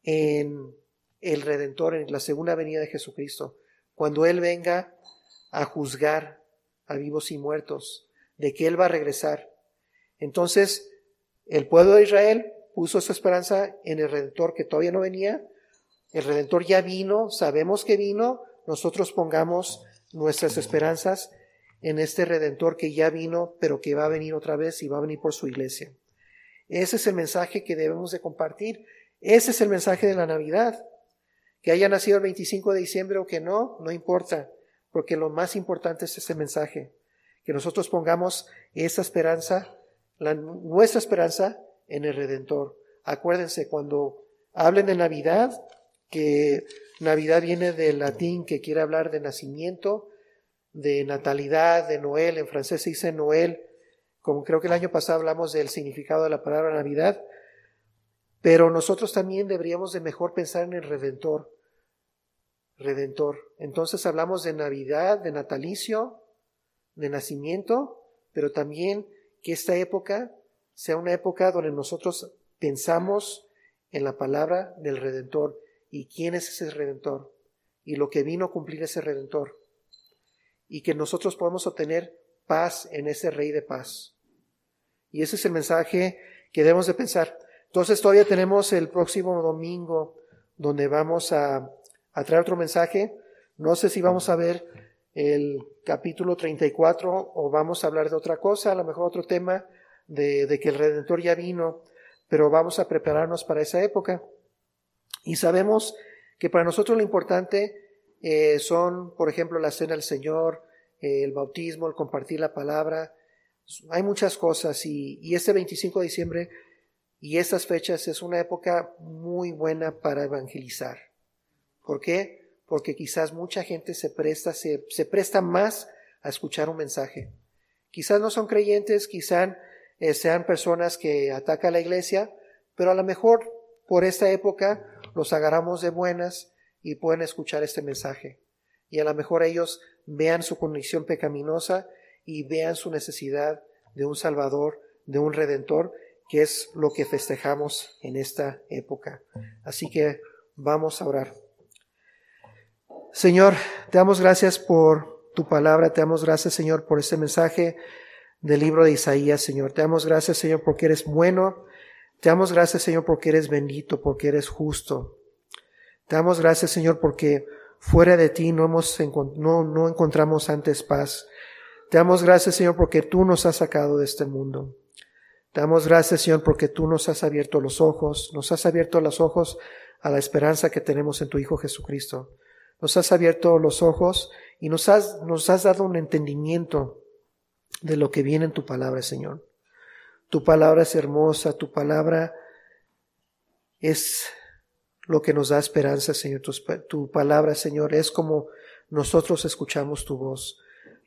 Speaker 1: en el Redentor, en la segunda venida de Jesucristo, cuando Él venga a juzgar a vivos y muertos, de que Él va a regresar. Entonces, el pueblo de Israel puso su esperanza en el Redentor que todavía no venía. El Redentor ya vino, sabemos que vino, nosotros pongamos nuestras esperanzas en este Redentor que ya vino, pero que va a venir otra vez y va a venir por su iglesia. Ese es el mensaje que debemos de compartir ese es el mensaje de la Navidad. Que haya nacido el 25 de diciembre o que no, no importa, porque lo más importante es ese mensaje. Que nosotros pongamos esa esperanza, la, nuestra esperanza en el Redentor. Acuérdense, cuando hablen de Navidad, que Navidad viene del latín que quiere hablar de nacimiento, de natalidad, de Noel, en francés se dice Noel, como creo que el año pasado hablamos del significado de la palabra Navidad, pero nosotros también deberíamos de mejor pensar en el Redentor. Redentor. Entonces hablamos de Navidad, de natalicio, de nacimiento, pero también que esta época sea una época donde nosotros pensamos en la palabra del Redentor y quién es ese Redentor y lo que vino a cumplir ese Redentor y que nosotros podamos obtener paz en ese Rey de paz. Y ese es el mensaje que debemos de pensar. Entonces todavía tenemos el próximo domingo donde vamos a, traer otro mensaje. No sé si vamos a ver el capítulo 34 o vamos a hablar de otra cosa, a lo mejor otro tema de, que el Redentor ya vino, pero vamos a prepararnos para esa época. Y sabemos que para nosotros lo importante eh, son, por ejemplo, la cena del Señor, el bautismo, el compartir la palabra. Hay muchas cosas y, y este 25 de diciembre y estas fechas es una época muy buena para evangelizar. ¿Por qué? Porque quizás mucha gente se presta, se, presta más a escuchar un mensaje. Quizás no son creyentes, quizás eh, sean personas que atacan la iglesia, pero a lo mejor por esta época los agarramos de buenas y pueden escuchar este mensaje. Y a lo mejor ellos vean su condición pecaminosa y vean su necesidad de un Salvador, de un Redentor, que es lo que festejamos en esta época. Así que vamos a orar. Señor, te damos gracias por tu palabra, te damos gracias, Señor, por este mensaje del libro de Isaías, Señor. Te damos gracias, Señor, porque eres bueno. Te damos gracias, Señor, porque eres bendito, porque eres justo. Te damos gracias, Señor, porque Fuera de ti no, hemos, no, no encontramos antes paz. Te damos gracias, Señor, porque tú nos has sacado de este mundo. Te damos gracias, Señor, porque tú nos has abierto los ojos, nos has abierto los ojos a la esperanza que tenemos en tu Hijo Jesucristo. Nos has abierto los ojos y nos has, nos has dado un entendimiento de lo que viene en tu palabra, Señor. Tu palabra es hermosa, tu palabra es lo que nos da esperanza, Señor. Tu, palabra, Señor, es como nosotros escuchamos tu voz.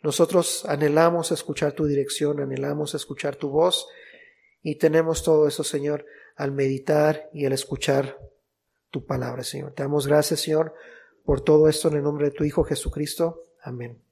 Speaker 1: Nosotros anhelamos escuchar tu dirección, anhelamos escuchar tu voz y tenemos todo eso, Señor, al meditar y al escuchar tu palabra, Señor. Te damos gracias, Señor, por todo esto en el nombre de tu Hijo Jesucristo. Amén.